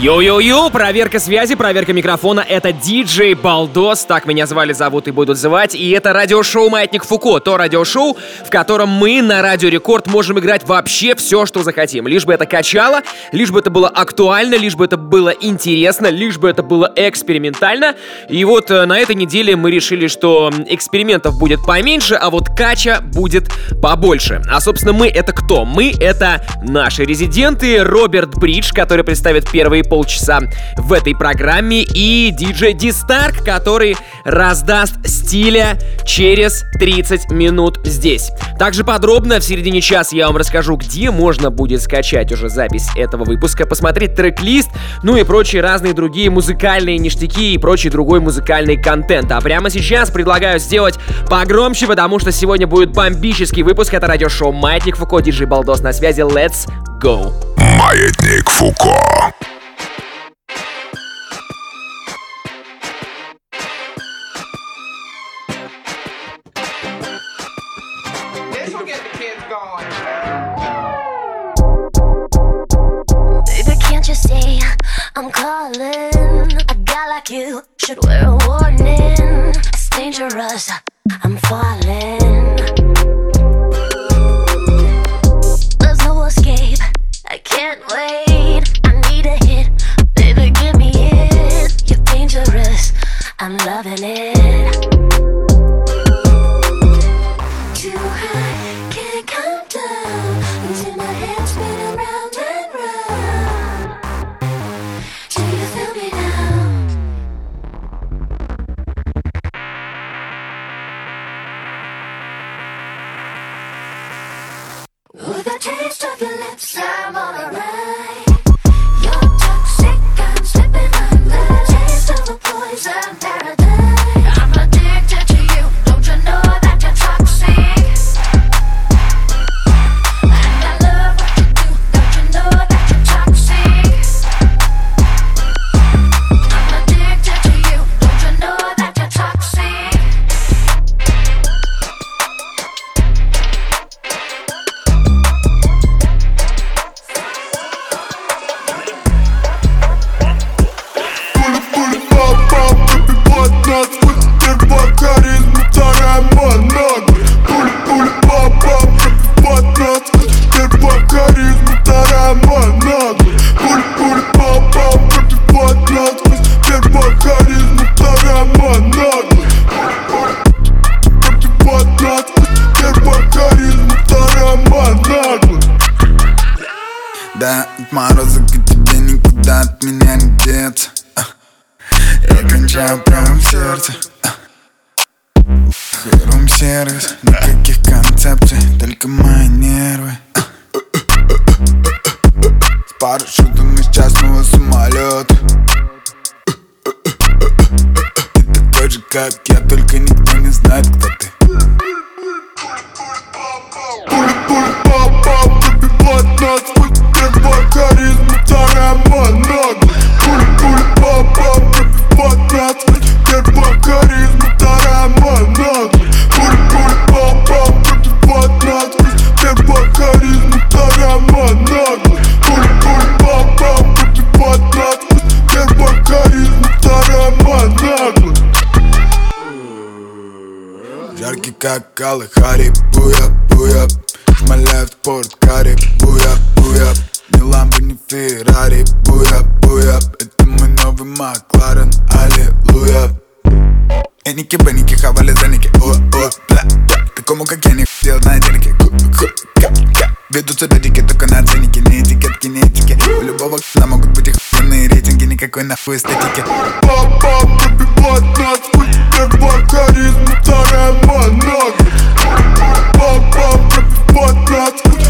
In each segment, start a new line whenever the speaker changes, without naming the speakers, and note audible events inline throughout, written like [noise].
Йо-йо-йо, проверка связи, проверка микрофона. Это диджей Балдос, так меня звали, зовут и будут звать. И это радиошоу «Маятник Фуко», то радиошоу, в котором мы на Радио Рекорд можем играть вообще все, что захотим. Лишь бы это качало, лишь бы это было актуально, лишь бы это было интересно, лишь бы это было экспериментально. И вот э, на этой неделе мы решили, что экспериментов будет поменьше, а вот кача будет побольше. А, собственно, мы это кто? Мы это наши резиденты Роберт Бридж, который представит первые полчаса в этой программе, и диджей Ди Старк, который раздаст стиля через 30 минут здесь. Также подробно в середине часа я вам расскажу, где можно будет скачать уже запись этого выпуска, посмотреть трек-лист, ну и прочие разные другие музыкальные ништяки и прочий другой музыкальный контент. А прямо сейчас предлагаю сделать погромче, потому что сегодня будет бомбический выпуск. Это радиошоу «Маятник Фуко», диджей Балдос на связи. Let's go!
Маятник Фуко.
Like you should wear a warning. It's dangerous. I'm falling. There's no escape. I can't wait. I need a hit. Baby, give me it. You're dangerous. I'm loving it.
Жаркий как Калахари, буя, буя Шмаляют в спорткаре, буя, буя Ни ламбо, ни Феррари, буя, буя Это мой новый Макларен, аллилуйя Эники, беники, хавали деники, о, о, бля, бля Такому, как я, не хотел на денеги, ку, ку, ка Ведутся додики, только на ценники, не этикетки, не этики У любого на могут быть охуенные рейтинги, никакой нахуй эстетики. Папа, пробивать нас, первая харизма, вторая монога Папа, пробивать нас,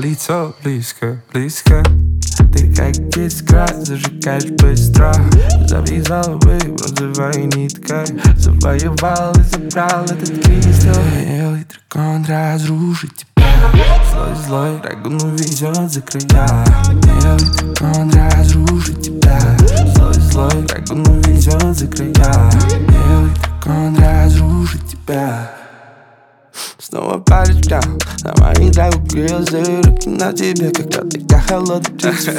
лицо близко, близко Ты как искра, зажигаешь быстро. Завязала бы бронзовой ниткой. Завоевал и забрал этот кристалл. Белый дракон разрушит тебя. Злой, злой дракон увезет за края. Белый дракон разрушит тебя. Злой, злой дракон увезет за края. Белый дракон разрушит тебя Снова палец взял На моих драгу грезы. Руки на тебе, когда ты как холодный птица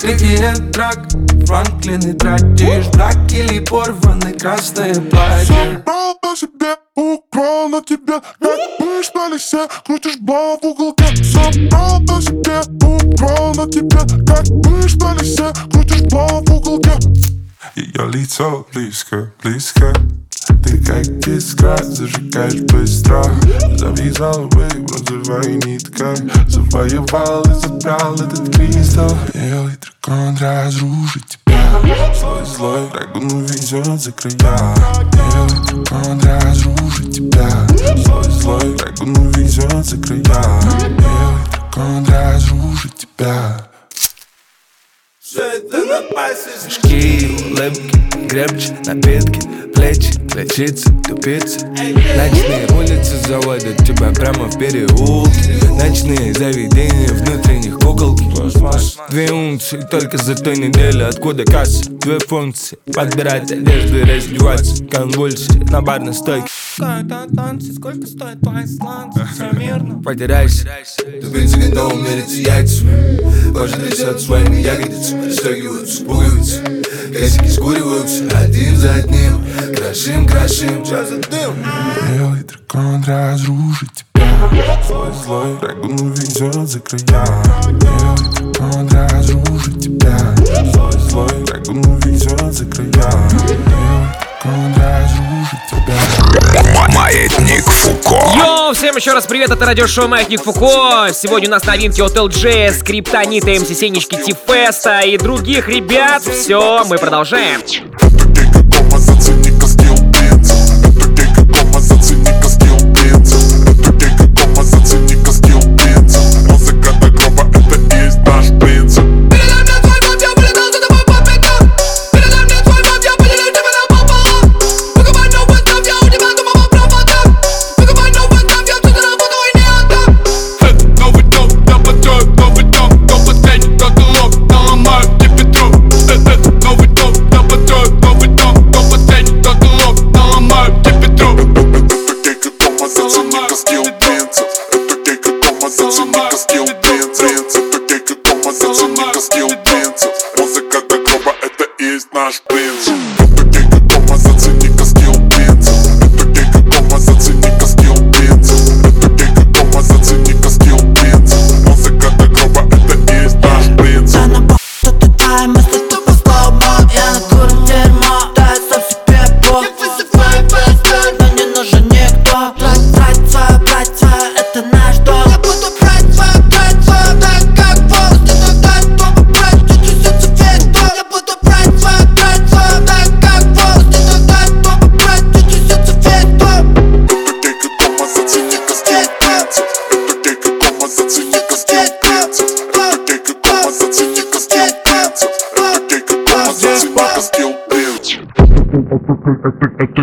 Крики нет драк Франклин и тратишь Брак или порванное красное платье.
Брал на себе, украл на тебе Как мышь на лисе, крутишь бал в уголке Собрал на себе, украл на тебе Как мышь на лисе, крутишь бал в уголке
Ее лицо близко, близко Ты как искра, зажигаешь быстро Завязал бы бронзовой ниткой Завоевал и забрал этот кристалл. Белый дракон разрушит тебя. Злой, злой дракон увезет за края. Белый дракон разрушит тебя. Злой, злой дракон увезет за края. Белый дракон разрушит тебя Шки, улыбки, крепче, напитки, плечи, ключицы, тупицы Ночные улицы заводят тебя прямо в переулке Ночные заведения внутренних куколки. Две унции только за той недели Откуда касса? Две функции Подбирать одежду и раздеваться Конвульсии на барной стойке танцы, сколько стоит твои сланцы? Все мирно Потеряйся Тупицы готовы мериться яйцами Кожа трясет своими ягодицами Расстегиваются пуговицы Косики скуриваются один за одним Крошим, крошим, за дым? Белый дракон разрушит тебя. Злой, злой дракон увезет за края. Белый дракон разрушит тебя. Злой, злой дракон увезет за края Тебя
Маятник Фуко.
Йоу, всем еще раз привет, это радиошоу Маятник Фуко. Сегодня у нас новинки от LJ, Скриптонита, МС Сенечки, Тифеста и других ребят. Все, мы продолжаем.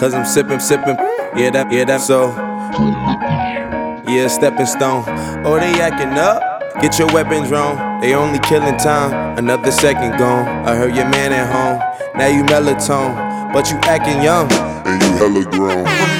Cause I'm sipping, sipping, yeah, that, yeah, that so. Yeah, stepping stone. Oh, they acting up. Get your weapons wrong. They only killing time. Another second gone. I heard your man at home. Now you melatonin, but you acting young.
And you hella grown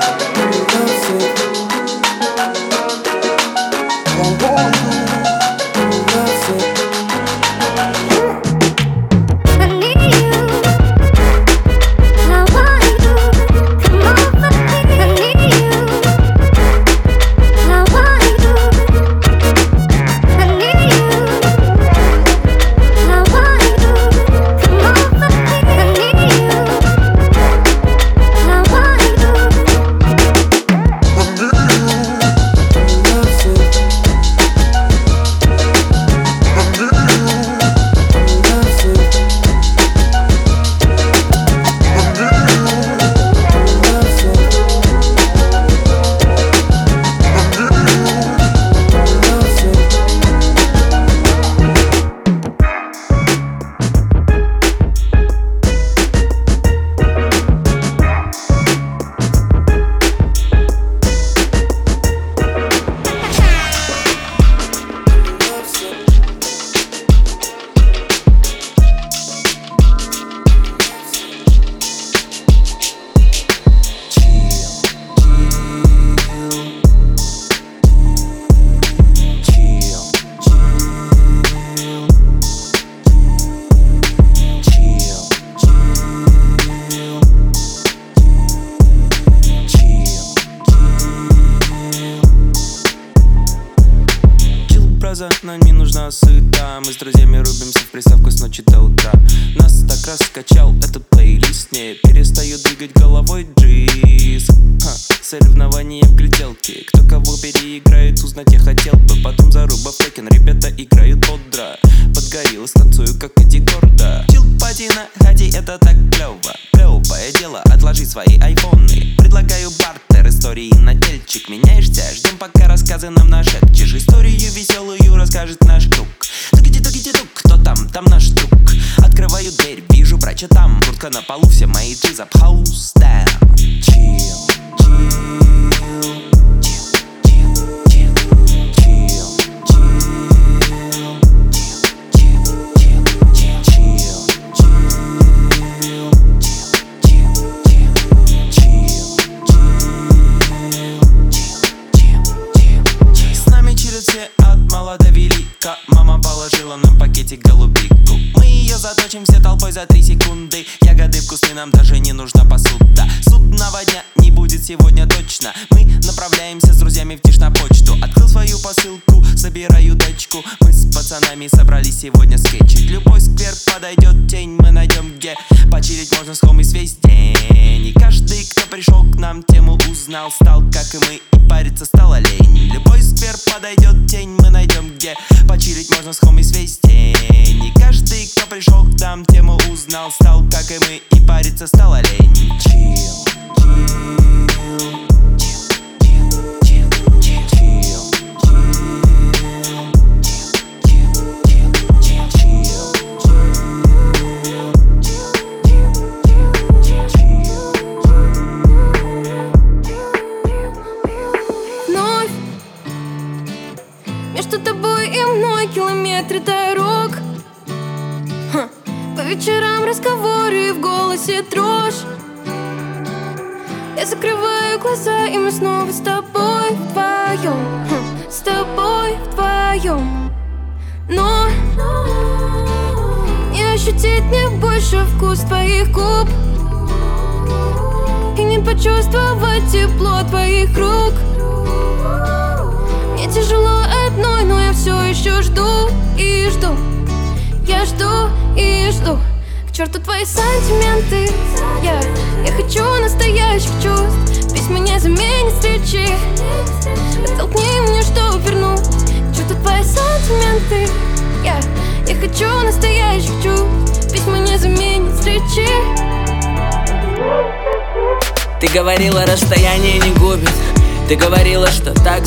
Сегодня скетчить Любой сквер подойдет тень Мы найдем где Почилить можно с хомис весь день. И каждый, кто пришел к нам Тему узнал, стал как и мы И париться стало лень. Любой сквер подойдет тень Мы найдем где Почилить можно с хомис весь день. И каждый, кто пришел к нам Тему узнал, стал как и мы И париться стало лень. Чил,
Вновь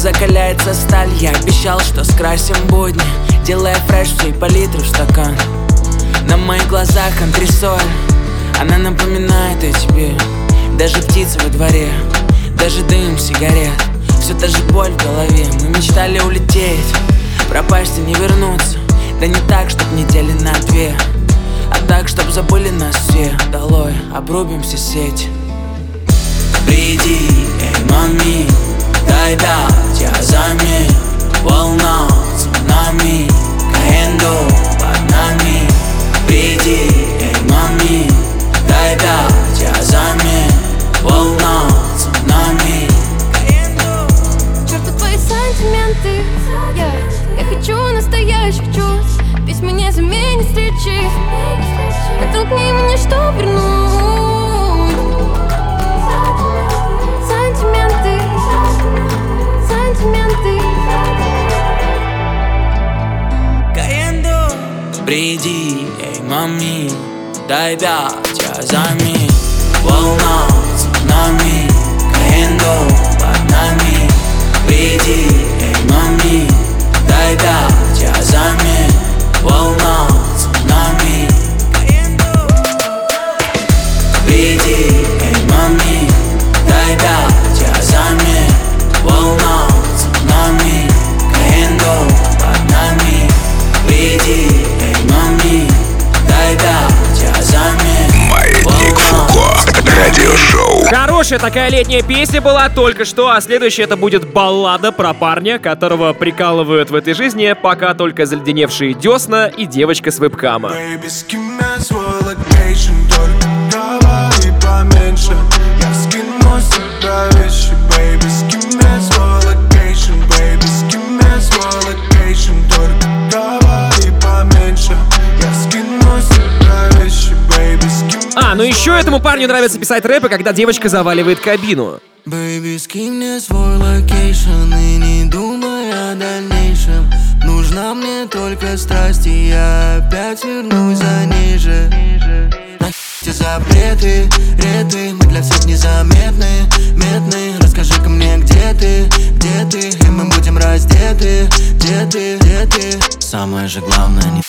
закаляется сталь. Я обещал, что скрасим будни. Делая фреш всей палитры в стакан. На моих глазах антресоль. Она напоминает о тебе. Даже птицы во дворе. Даже дым сигарет. Все та же боль в голове. Мы мечтали улететь. Пропасть и не вернуться. Да не так, чтоб недели на две. А так, чтоб забыли нас все. Долой, обрубим все сети Приди, эй, мами, дай дать я замен Волна, цунами, каенду
такая летняя песня была только что, а следующая это будет баллада про парня, которого прикалывают в этой жизни пока только заледеневшие десна и девочка с вебкама.
Baby,
Ну еще этому парню нравится писать рэпы, когда девочка заваливает кабину.
Baby, скинь мне свой location И не думай о дальнейшем. Нужна мне только страсть И я опять вернусь за ней же. Запреты, реты Мы для всех незаметны, метны. Расскажи-ка мне, где ты, где ты И мы будем раздеты, где ты, где ты. Самое же главное, не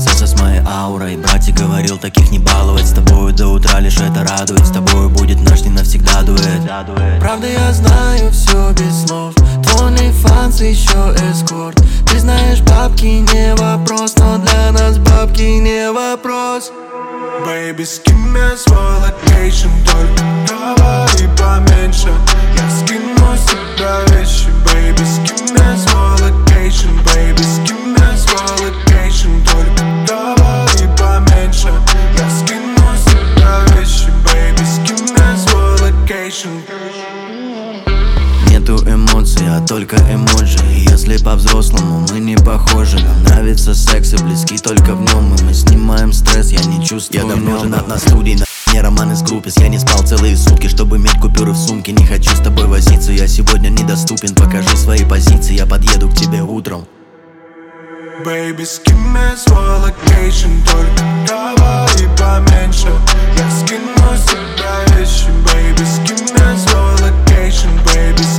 принцесса с моей аурой. Братик говорил, таких не баловать. С тобою до утра лишь это радует. С тобою будет наш не навсегда дуэт Правда я знаю все без слов. Твой fans еще эскорт. Ты знаешь, бабки не вопрос Но для нас бабки не вопрос.
Baby, скинь свой location, только говори поменьше. Я скину с тебя вещи, baby, скинь свой location, baby, скинь только эмоджи. Если
по-взрослому мы не похожи Нам нравится
секс и близки только в нем И мы снимаем стресс, я не чувствую
Я давно женат на студии, на мне роман с groupies Я не спал целые сутки, чтобы иметь купюры в сумке. Не хочу с тобой возиться, я сегодня недоступен Покажи свои позиции, я подъеду к тебе утром.
Baby, скинь свой location Только говори поменьше. Я скину себя вещи. Baby, скинь свой локейшн Baby,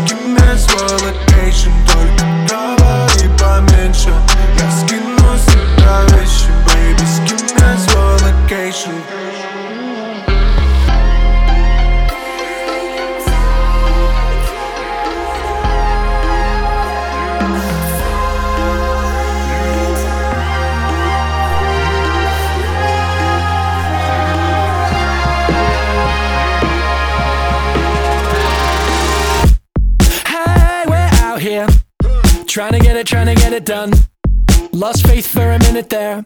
done. Lost faith for a minute there.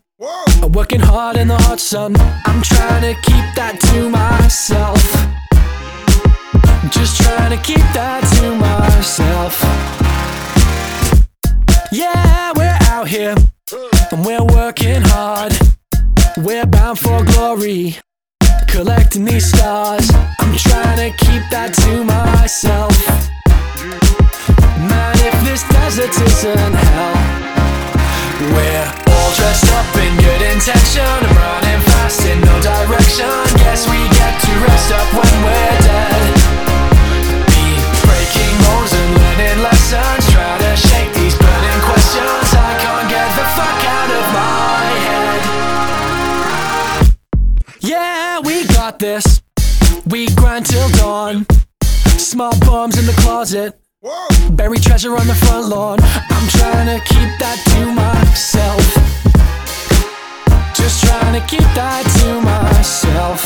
I'm Working hard in the hot sun. I'm trying to keep that to myself. Just trying to keep that to myself. Yeah, we're out here. And we're working hard. We're bound for glory. Collecting these stars. I'm trying to keep that to myself. Man, if this desert isn't hell, we're all dressed up in good intention. I'm running fast in no direction. Guess we get to rest up when we're dead. Be breaking bones and learning lessons. Try to shake these burning questions. I can't get the fuck out of my head. Yeah, we got this. We grind till dawn. Small bombs in the closet. Bury treasure on the front lawn. I'm trying to keep that to myself. Just trying to keep that to myself.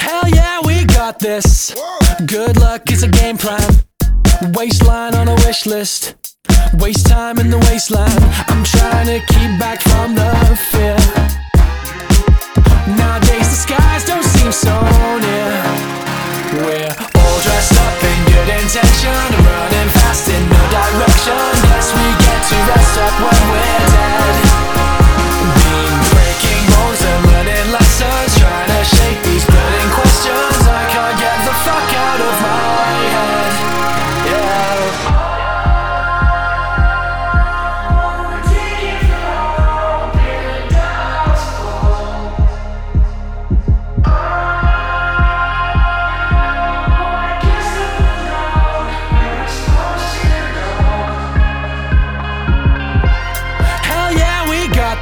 Hell yeah, we got this. Good luck is a game plan. Waistline on a wish list. Waste time in the wasteland. I'm trying to keep back from the fear. Nowadays the skies don't seem so near. We're dressed up in good intention running fast in no direction. Guess we get to rest up when we're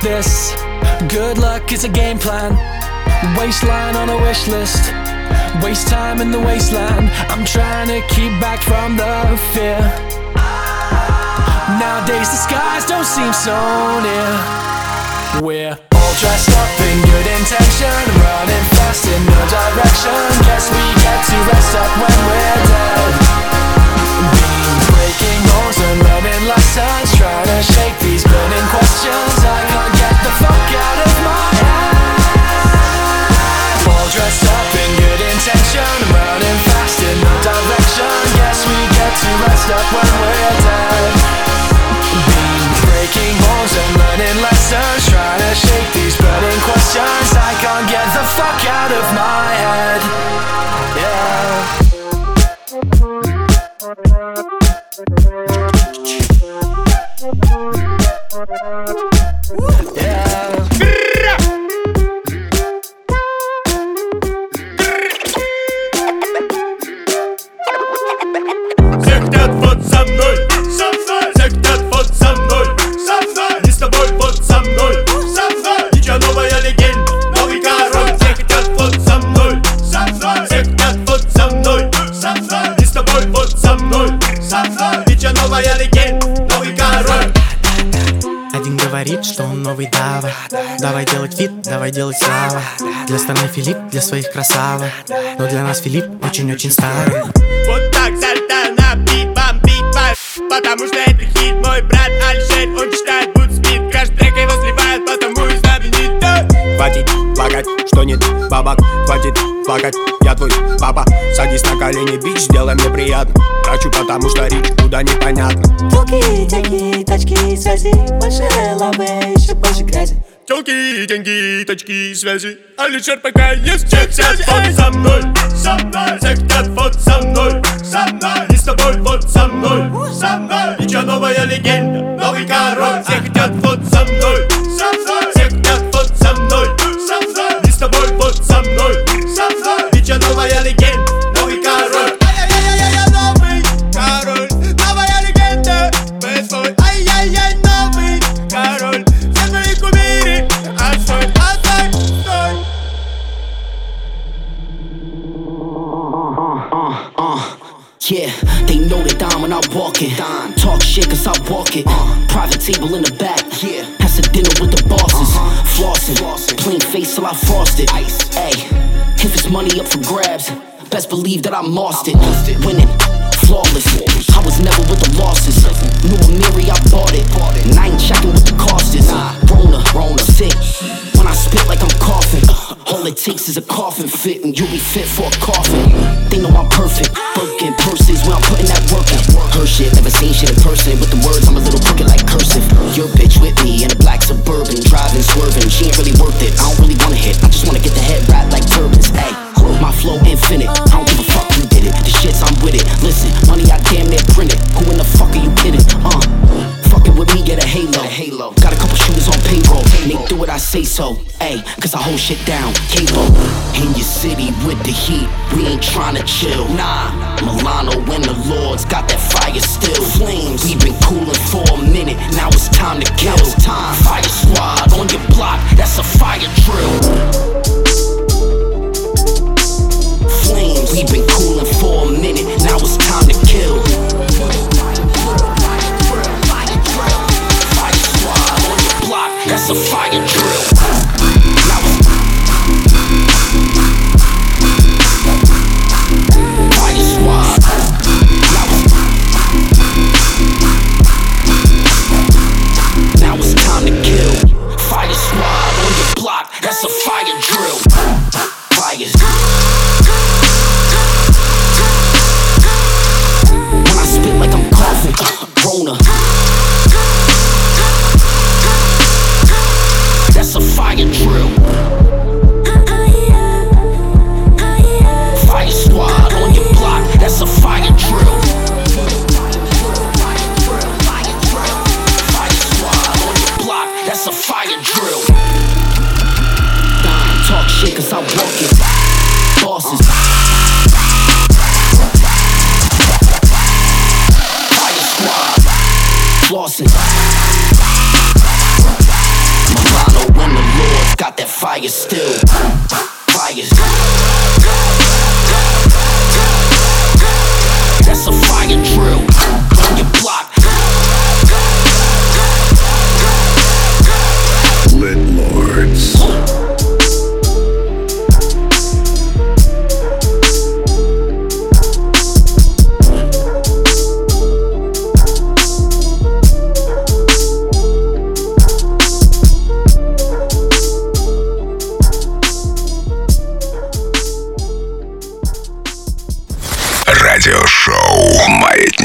this. Good luck is a game plan. Waistline on a wish list. Waste time in the wasteland. I'm trying to keep back from the fear. Nowadays the skies don't seem so near. We're all dressed up in good intention, running fast in no direction. Guess we get to rest up when we're dead. Learning lessons, trying to shake these burning questions. I can't get the fuck out of my head. All dressed up in good intention, running fast in no direction. Guess we get to rest up when we're dead. Been breaking bones and learning lessons, trying to shake these burning questions. I can't get the fuck out of my head.
Новый
Дава. Давай делать вид, давай делать слава. Для страны Филипп, для своих красавок Но для нас Филипп очень-очень старый
плакать, Я твой папа, садись на колени, бич, сделай мне приятно. Трачу, потому что речь куда непонятно.
Телки, деньги, тачки, связи Больше лавы, еще больше грязи.
Телки, деньги, точки, связи. А лишь пока есть чек, сядь вот со мной Со мной, все хотят вот со мной Со мной, и с тобой вот со мной Со мной, ничего новая легенда Новый король, все хотят вот со мной Со мной, ничего новая легенда Новый король Ай-яй-яй-яй, новый король Новая легенда, мы свой Ай-яй-яй, новый король Все твои кумиры, отстой, отстой, стой
Yeah, they know that I'm when I walk in. Talk shit cause I walk it. Private table in the back. Yeah, has a dinner with the bosses. Flossing, plain face till I frost it. Hey, if it's money up for grabs, best believe that I lost it. Winning, flawless. I was never with the losses. Knew a Miri, I bought it. And I ain't checking what the cost is. Rona, Rona, sick. When I spit like I'm coughing, all it takes is a coffin fit and you'll be fit for a coffin. They know I'm perfect. Birkin purses when I'm putting that work in. Her shit, never seen shit in person. With the words, I'm a little crooked like cursive. Your bitch with me in a black suburban, driving, swerving. She ain't really worth it. I don't really wanna hit. I just wanna get the head wrapped like turbans. Hey, my flow infinite. I don't give a fuck who did it. The shits, I'm with it. Listen, money I damn near printed. Who in the fuck are you kidding? Uh. Fucking with me, get a halo. halo. Got a couple shooters on payroll. Nigga, do what I say so. Ayy, cause I hold shit down. Cable. In your city with the heat, we ain't tryna chill. Nah, Milano and the Lords got that fire still. Flames, we been cooling for a minute. Now it's time to kill. time. Fire squad on your block, that's a fire drill. Flames, we been cooling for a minute. Now it's time to kill. A fire drill.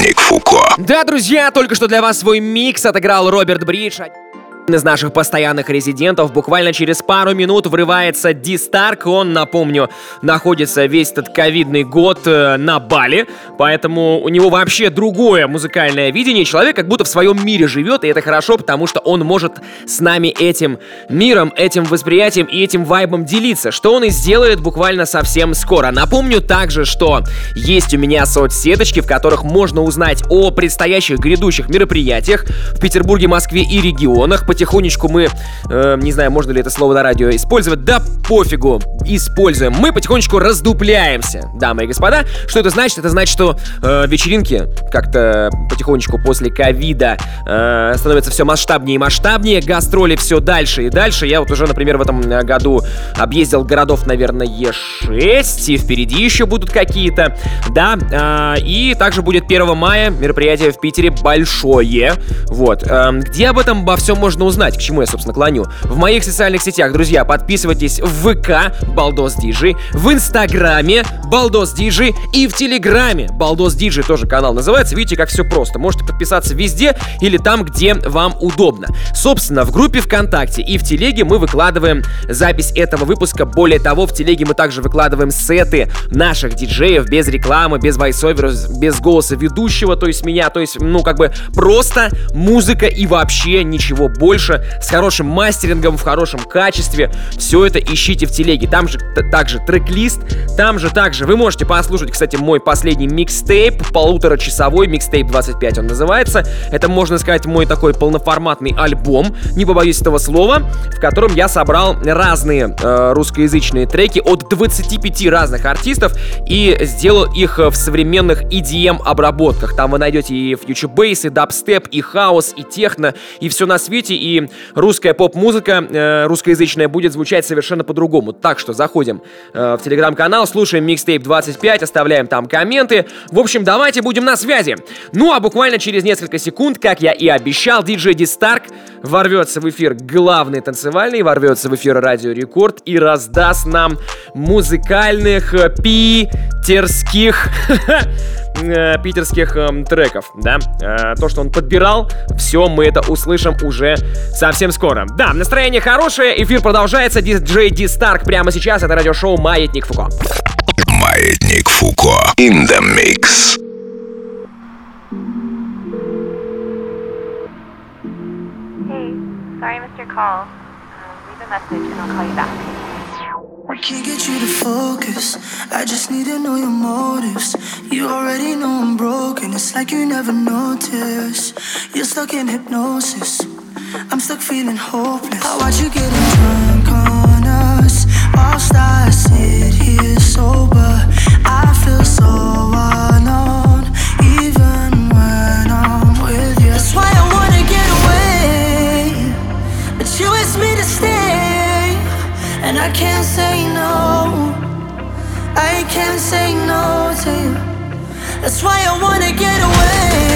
«Маятник Фуко».
Да, друзья, только что для вас свой микс отыграл Роберт Бридж. Из наших постоянных резидентов буквально через пару минут врывается Ди Старк. Он, напомню, находится весь этот ковидный год э, на Бали, поэтому у него вообще другое музыкальное видение. Человек как будто в своем мире живет, и это хорошо, потому что он может с нами этим миром, этим восприятием и этим вайбом делиться, что он и сделает буквально совсем скоро. Напомню также, что есть у меня соцсеточки, в которых можно узнать о предстоящих грядущих мероприятиях в Петербурге, Москве и регионах. Потихонечку мы, э, не знаю, можно ли это слово на радио использовать, да пофигу, используем. Мы потихонечку раздупляемся, дамы и господа. Что это значит? Это значит, что э, вечеринки как-то потихонечку после ковида э, становятся все масштабнее и масштабнее, гастроли все дальше и дальше. Я вот уже, например, в этом э, году объездил городов, наверное, Е6, и впереди еще будут какие-то, да, э, и также будет 1 мая мероприятие в Питере большое, вот, э, где об этом обо всем можно можно узнать, к чему я, собственно, клоню. В моих социальных сетях, друзья, подписывайтесь в ВК Балдос Диджи, в Инстаграме Балдос Диджи и в Телеграме Балдос Диджи тоже канал называется. Видите, как все просто. Можете подписаться везде или там, где вам удобно. Собственно, в группе ВКонтакте и в Телеге мы выкладываем запись этого выпуска. Более того, в Телеге мы также выкладываем сеты наших диджеев без рекламы, без вайсовера, без голоса ведущего, то есть меня, то есть, ну, как бы просто музыка и вообще ничего больше, с хорошим мастерингом, в хорошем качестве. Все это ищите в Телеге. Там же также трек-лист, там же также вы можете послушать, кстати, мой последний микстейп, полуторачасовой микстейп 25 он называется. Это, можно сказать, мой такой полноформатный альбом, не побоюсь этого слова, в котором я собрал разные э, русскоязычные треки от 25 разных артистов и сделал их э, в современных EDM обработках. Там вы найдете и фьючербейс, и дабстеп, и хаос, и техно, и все на свете, и русская поп-музыка э, русскоязычная будет звучать совершенно по-другому. Так что заходим э, в телеграм-канал, слушаем микстейп 25, оставляем там комменты. В общем, давайте будем на связи. Ну а буквально через несколько секунд, как я и обещал, диджей Ди Старк ворвется в эфир главный танцевальный, ворвется в эфир Радио Рекорд и раздаст нам музыкальных э, питерских [laughs] э, питерских эм, треков, да, Э, то, что он подбирал, все мы это услышим уже совсем скоро. Да, настроение хорошее, эфир продолжается, диджей Ди Старк прямо сейчас, это радиошоу Маятник Фуко.
Маятник Фуко. In the mix.
Hey, sorry your call. Um, leave a message and I'll call you back.
I can't get you to focus. I just need to know your motives. You already know I'm broken. It's like you never noticed. You're stuck in hypnosis. I'm stuck feeling hopeless. I watch you getting drunk on us whilst I sit here sober. I feel so alone, can't say no to you. That's why I wanna get away,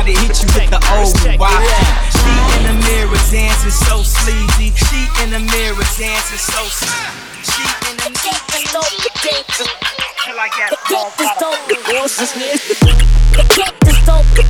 about to
hit you with the old YP. She in the mirror dancing so sleazy. She in the mirror dancing so sleazy. She in the mirror dancing so sleazy. The doctors don't, the the doctors the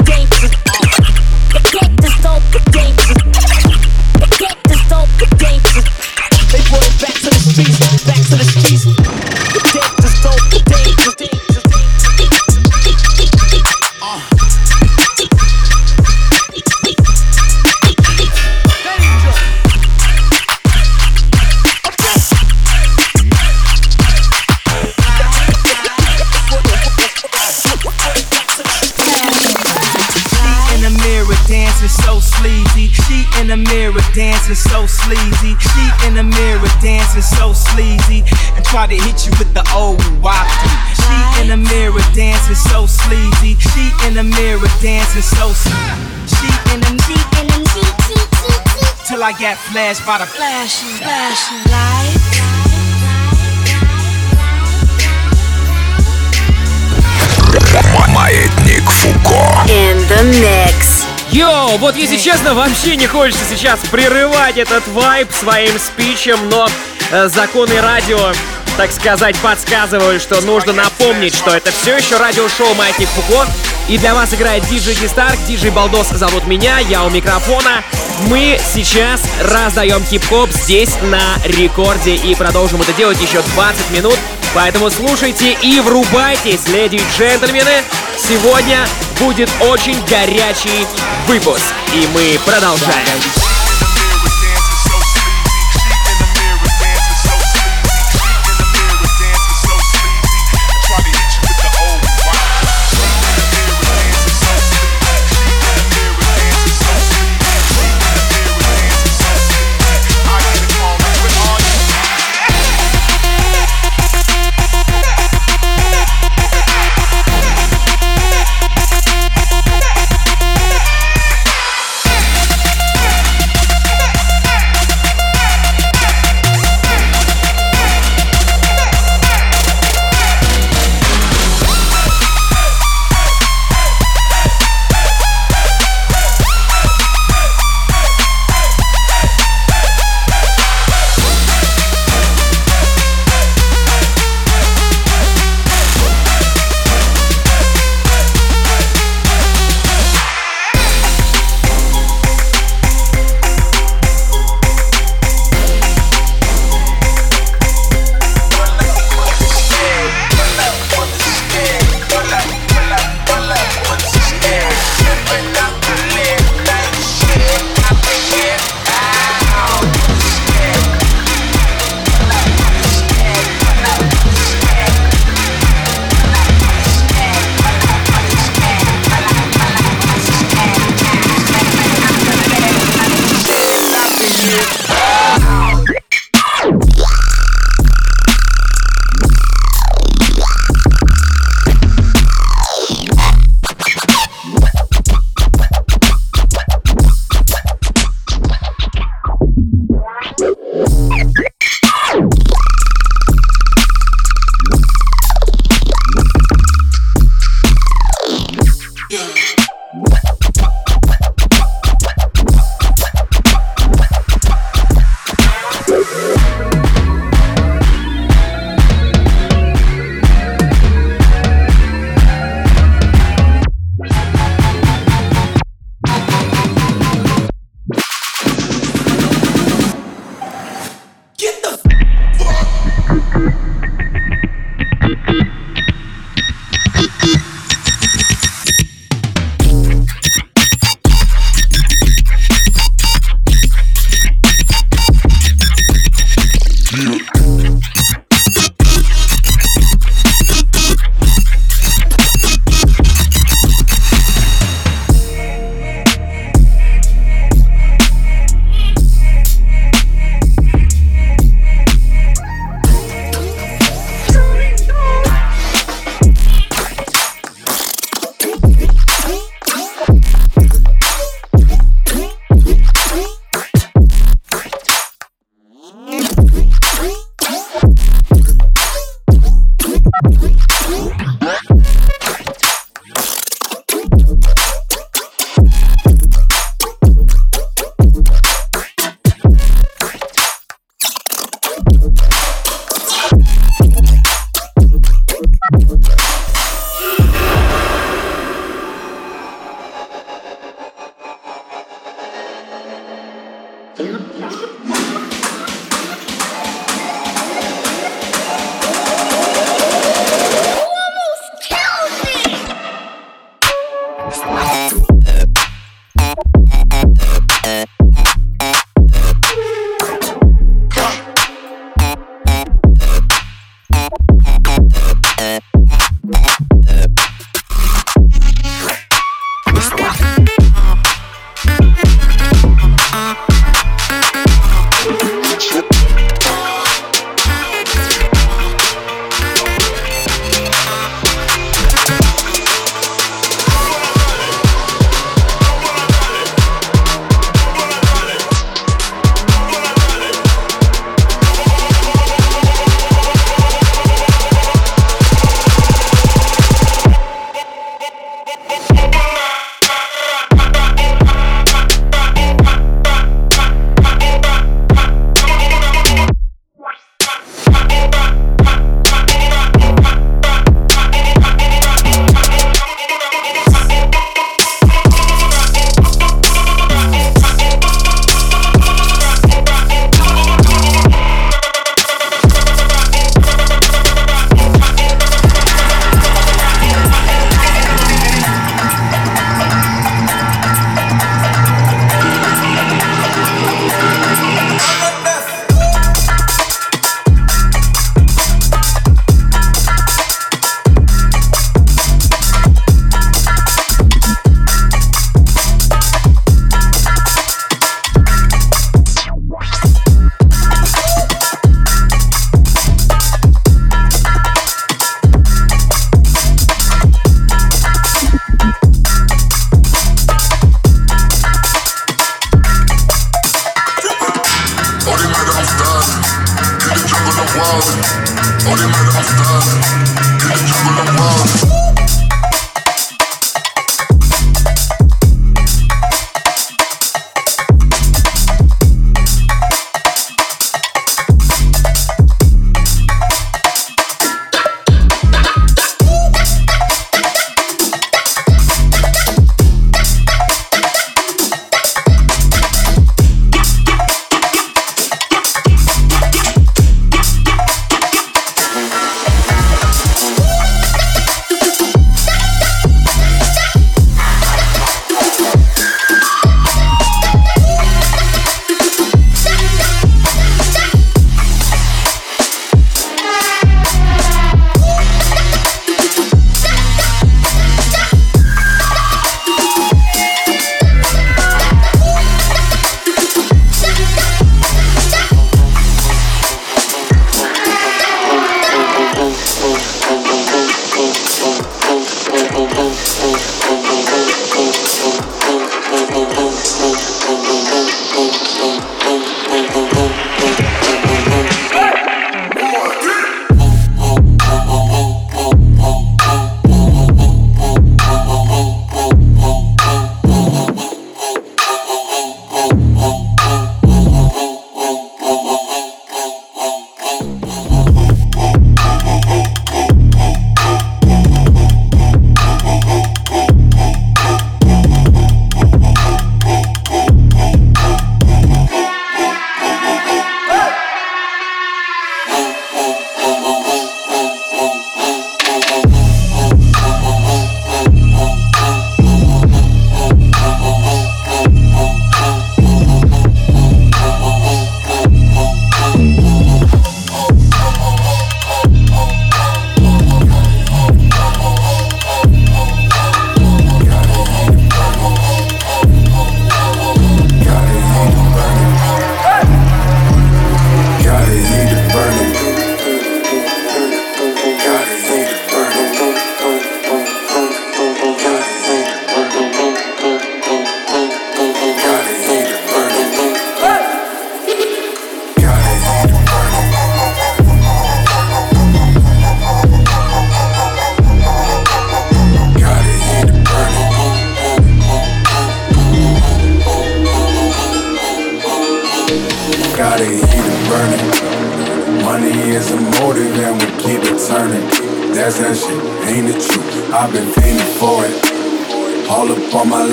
to hit you with the old wafty. She in the mirror dancing so sleazy. She in the mirror dancing so sleazy. She in the she in the till I get flashed by the flashing, flashing light.
Маятник Фуко.
In the mix.
Йоу, вот если честно, вообще не хочется сейчас прерывать этот вайб своим спичем, но э, законы радио, так сказать, подсказывают, что нужно напомнить, что это все еще радиошоу «Маятник Фуко». И для вас играет диджей Дистарк, диджей Балдос зовут меня, я у микрофона. Мы сейчас раздаем хип-хоп здесь на рекорде и продолжим это делать еще 20 минут. Поэтому слушайте и врубайтесь, леди и джентльмены. Сегодня будет очень горячий выпуск. И мы продолжаем.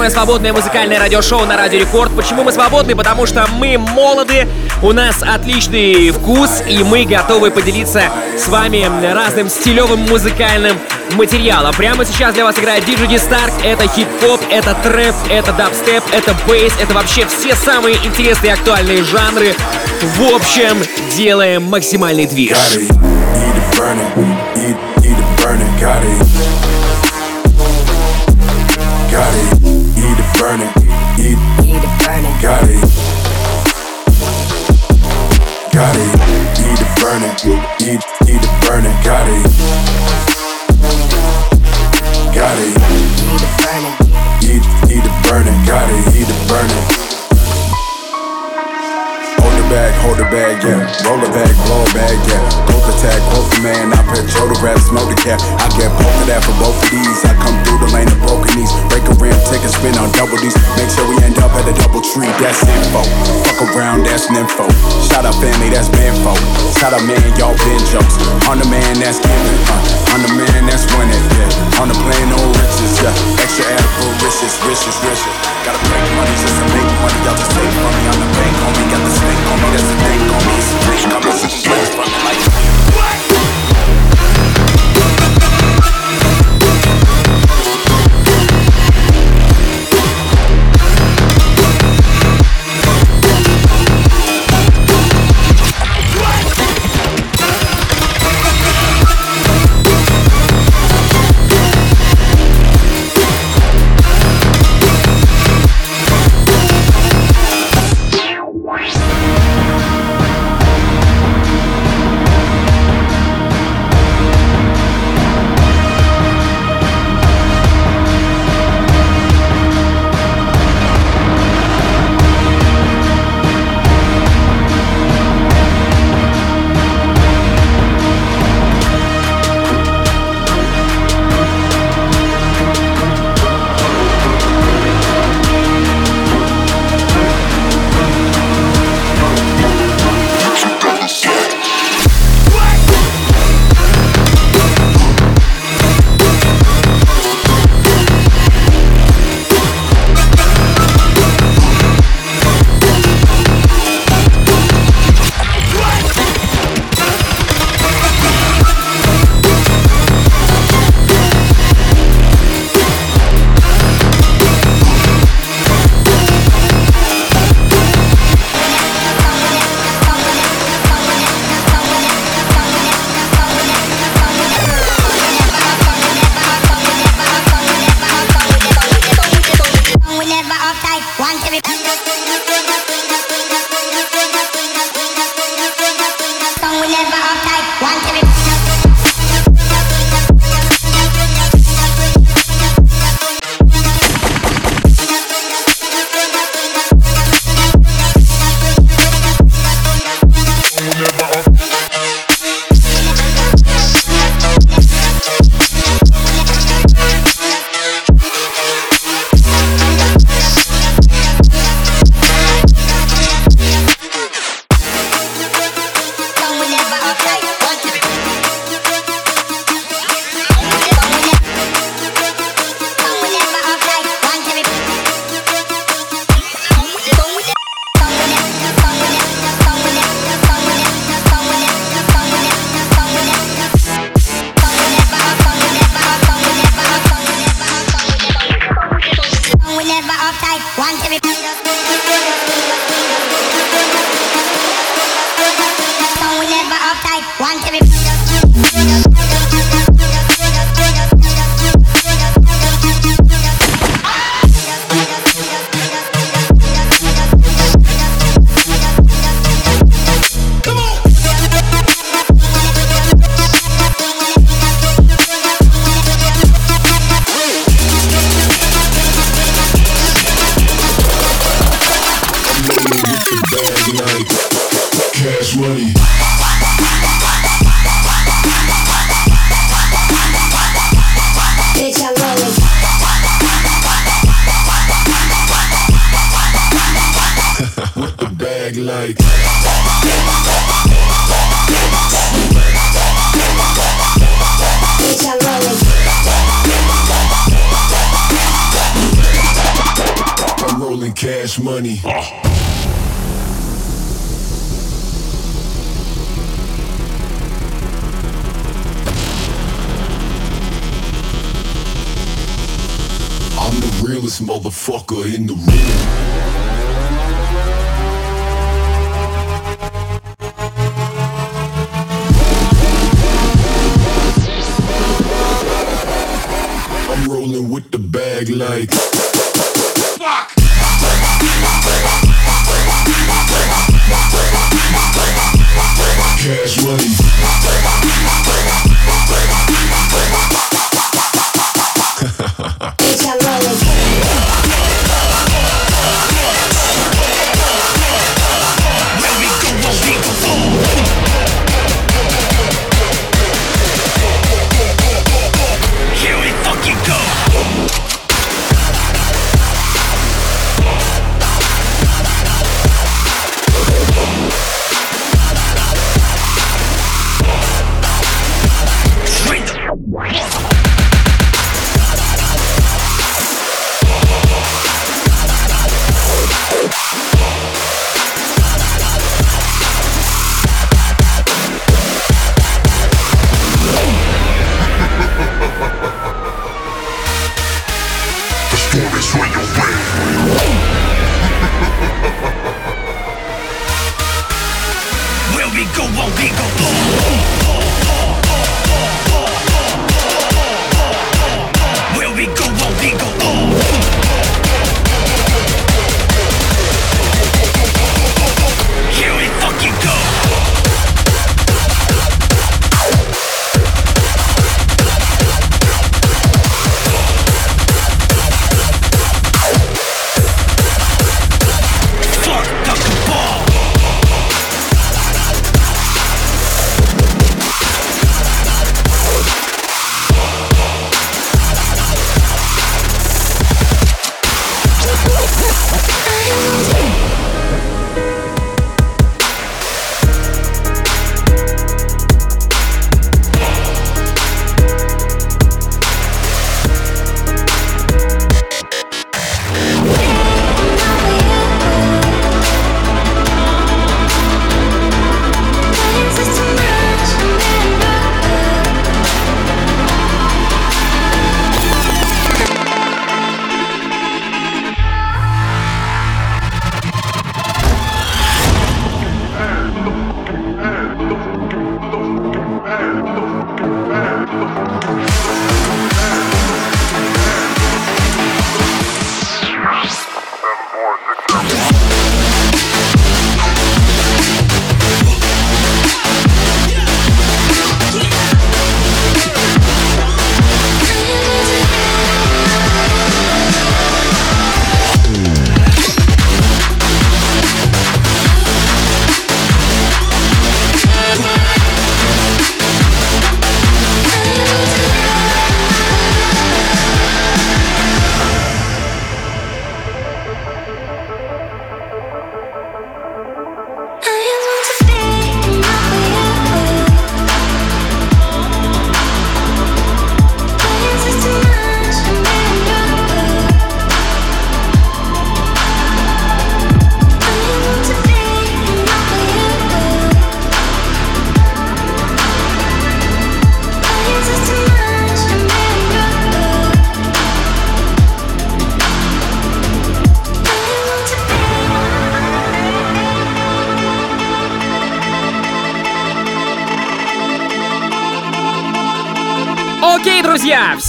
Самое свободное музыкальное радиошоу на Радио Рекорд. Почему мы свободны? Потому что мы молоды, у нас отличный вкус, и мы готовы поделиться с вами разным стилевым музыкальным материалом. Прямо сейчас для вас играет D Stark. Это хип-хоп, это трэп, это дабстеп, это бейс, это вообще все самые интересные и актуальные жанры. В общем, делаем максимальный движ.
Eat, eat, eat it burning, got it. Got it. Eat, eat it burning, got it, eat it burning. Hold it back, hold it back, yeah. Roll it back, roll it back, yeah. Attack, growth man. I petrol the rap, smoke the cap. I get of that for both of these. I come through the lane of broken knees. Break a rim, take a spin on double D's. Make sure we end up at a double tree. That's info. Fuck around, that's info. Shout out family, that's Benfo. Shout out man, y'all been jokes. On the man that's giving, uh, on the man that's winning, yeah. On the plane, no riches, yeah. Extra edible, riches, riches, riches. Gotta make money just to make money. Y'all just take me. I'm the bank on me, got the snake on me. That's the thing on me. It's a drink coming, it's a me. Like.
What? Motherfucker in the room.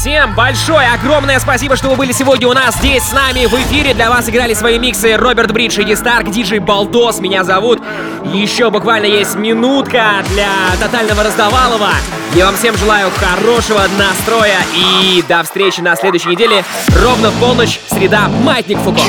Всем большое, огромное спасибо, что вы были сегодня у нас здесь с нами в эфире. Для вас играли свои миксы Роберт Бридж, Иди Старк, диджей Балдос, меня зовут. Еще буквально есть минутка для тотального раздавалова. Я вам всем желаю хорошего настроя и до встречи на следующей неделе ровно в полночь, среда, Маятник Фуко.